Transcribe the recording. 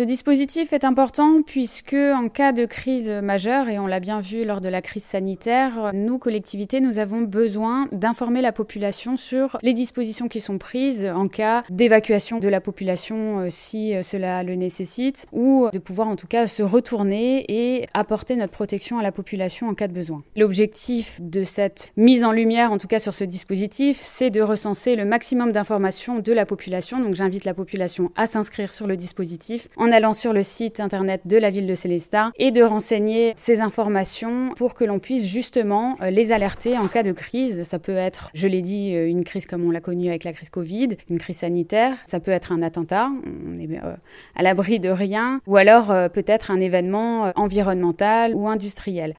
Ce dispositif est important puisque en cas de crise majeure, et on l'a bien vu lors de la crise sanitaire, nous, collectivités, nous avons besoin d'informer la population sur les dispositions qui sont prises en cas d'évacuation de la population euh, si euh, cela le nécessite, ou de pouvoir en tout cas se retourner et apporter notre protection à la population en cas de besoin. L'objectif de cette mise en lumière, en tout cas sur ce dispositif, c'est de recenser le maximum d'informations de la population. Donc j'invite la population à s'inscrire sur le dispositif allant sur le site internet de la ville de Célestat et de renseigner ces informations pour que l'on puisse justement euh, les alerter en cas de crise. Ça peut être, je l'ai dit, euh, une crise comme on l'a connue avec la crise Covid, une crise sanitaire, ça peut être un attentat, on est euh, à l'abri de rien, ou alors peut-être un événement environnemental ou industriel.